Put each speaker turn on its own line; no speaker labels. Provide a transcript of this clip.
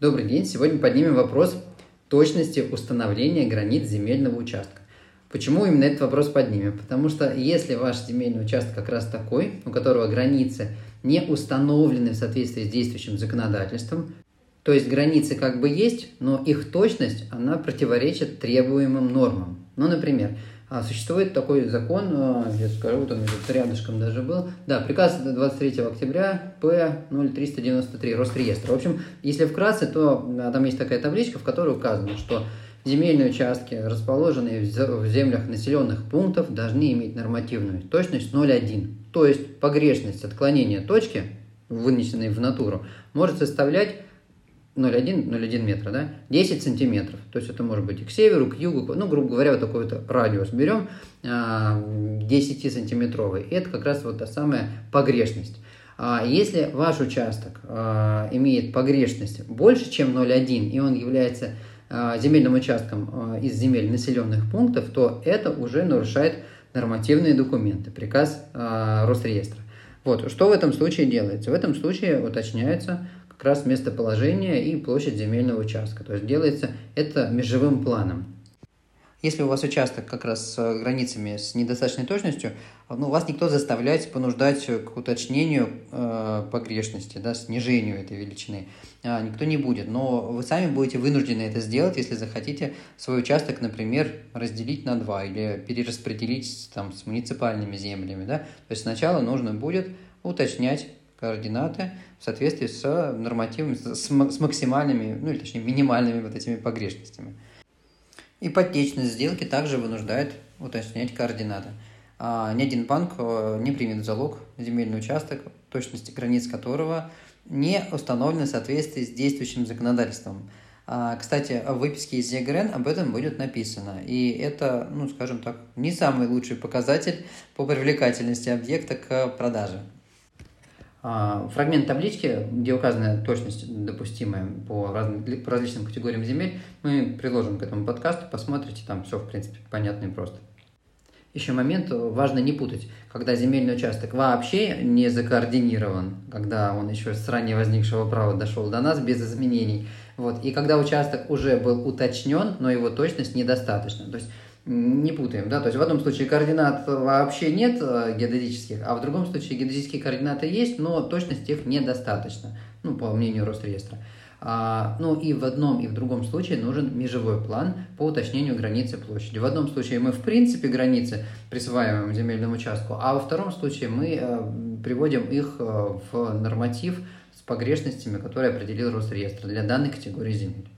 Добрый день! Сегодня поднимем вопрос точности установления границ земельного участка. Почему именно этот вопрос поднимем? Потому что если ваш земельный участок как раз такой, у которого границы не установлены в соответствии с действующим законодательством, то есть границы как бы есть, но их точность, она противоречит требуемым нормам. Ну, например, а, существует такой закон, а, я скажу, вот он рядышком даже был, да, приказ 23 октября П 0393 Росреестра. В общем, если вкратце, то там есть такая табличка, в которой указано, что земельные участки, расположенные в землях населенных пунктов, должны иметь нормативную точность 0,1. То есть погрешность отклонения точки, вынесенной в натуру, может составлять 0,1 метра, да, 10 сантиметров. То есть это может быть и к северу, к югу, ну, грубо говоря, вот такой вот радиус берем, 10 сантиметровый. И это как раз вот та самая погрешность. А если ваш участок а, имеет погрешность больше, чем 0,1, и он является а, земельным участком из земель населенных пунктов, то это уже нарушает нормативные документы, приказ Росреестра. Вот, что в этом случае делается? В этом случае уточняется как раз местоположение и площадь земельного участка. То есть делается это межевым планом. Если у вас участок как раз с границами с недостаточной точностью, ну, вас никто заставлять, понуждать к уточнению э, погрешности, да, снижению этой величины э, никто не будет. Но вы сами будете вынуждены это сделать, если захотите свой участок, например, разделить на два или перераспределить там, с муниципальными землями. Да? То есть сначала нужно будет уточнять координаты в соответствии с нормативами, с, с максимальными, ну или точнее минимальными вот этими погрешностями. Ипотечность сделки также вынуждает уточнять координаты. А ни один банк э, не примет в залог земельный участок, точности границ которого не установлены в соответствии с действующим законодательством. А, кстати, в выписке из ЕГРН об этом будет написано. И это, ну, скажем так, не самый лучший показатель по привлекательности объекта к продаже. А, фрагмент таблички, где указана точность допустимая по, разным, по различным категориям земель, мы приложим к этому подкасту, посмотрите, там все, в принципе, понятно и просто. Еще момент, важно не путать, когда земельный участок вообще не закоординирован, когда он еще с ранее возникшего права дошел до нас без изменений, вот, и когда участок уже был уточнен, но его точность недостаточна. То есть не путаем, да, то есть в одном случае координат вообще нет э, геодезических, а в другом случае геодезические координаты есть, но точность их недостаточно, ну, по мнению Росреестра. А, ну и в одном и в другом случае нужен межевой план по уточнению границы площади. В одном случае мы в принципе границы присваиваем земельному участку, а во втором случае мы э, приводим их э, в норматив с погрешностями, которые определил Росреестр для данной категории земель.